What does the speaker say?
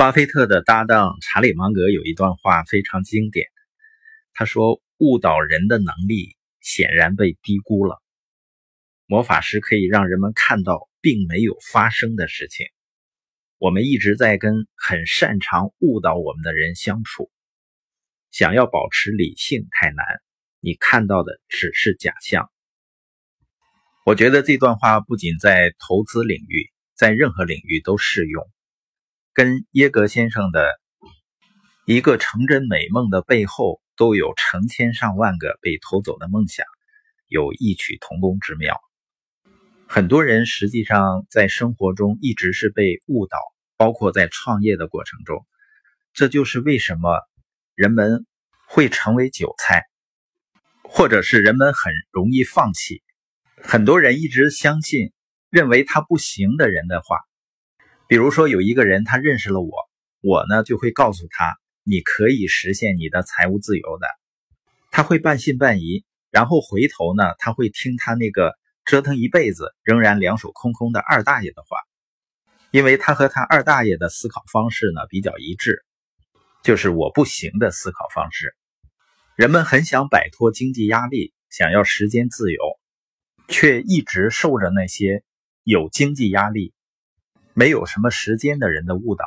巴菲特的搭档查理芒格有一段话非常经典，他说：“误导人的能力显然被低估了。魔法师可以让人们看到并没有发生的事情。我们一直在跟很擅长误导我们的人相处。想要保持理性太难，你看到的只是假象。”我觉得这段话不仅在投资领域，在任何领域都适用。跟耶格先生的一个成真美梦的背后，都有成千上万个被偷走的梦想，有异曲同工之妙。很多人实际上在生活中一直是被误导，包括在创业的过程中。这就是为什么人们会成为韭菜，或者是人们很容易放弃。很多人一直相信认为他不行的人的话。比如说，有一个人他认识了我，我呢就会告诉他，你可以实现你的财务自由的。他会半信半疑，然后回头呢，他会听他那个折腾一辈子仍然两手空空的二大爷的话，因为他和他二大爷的思考方式呢比较一致，就是我不行的思考方式。人们很想摆脱经济压力，想要时间自由，却一直受着那些有经济压力。没有什么时间的人的误导。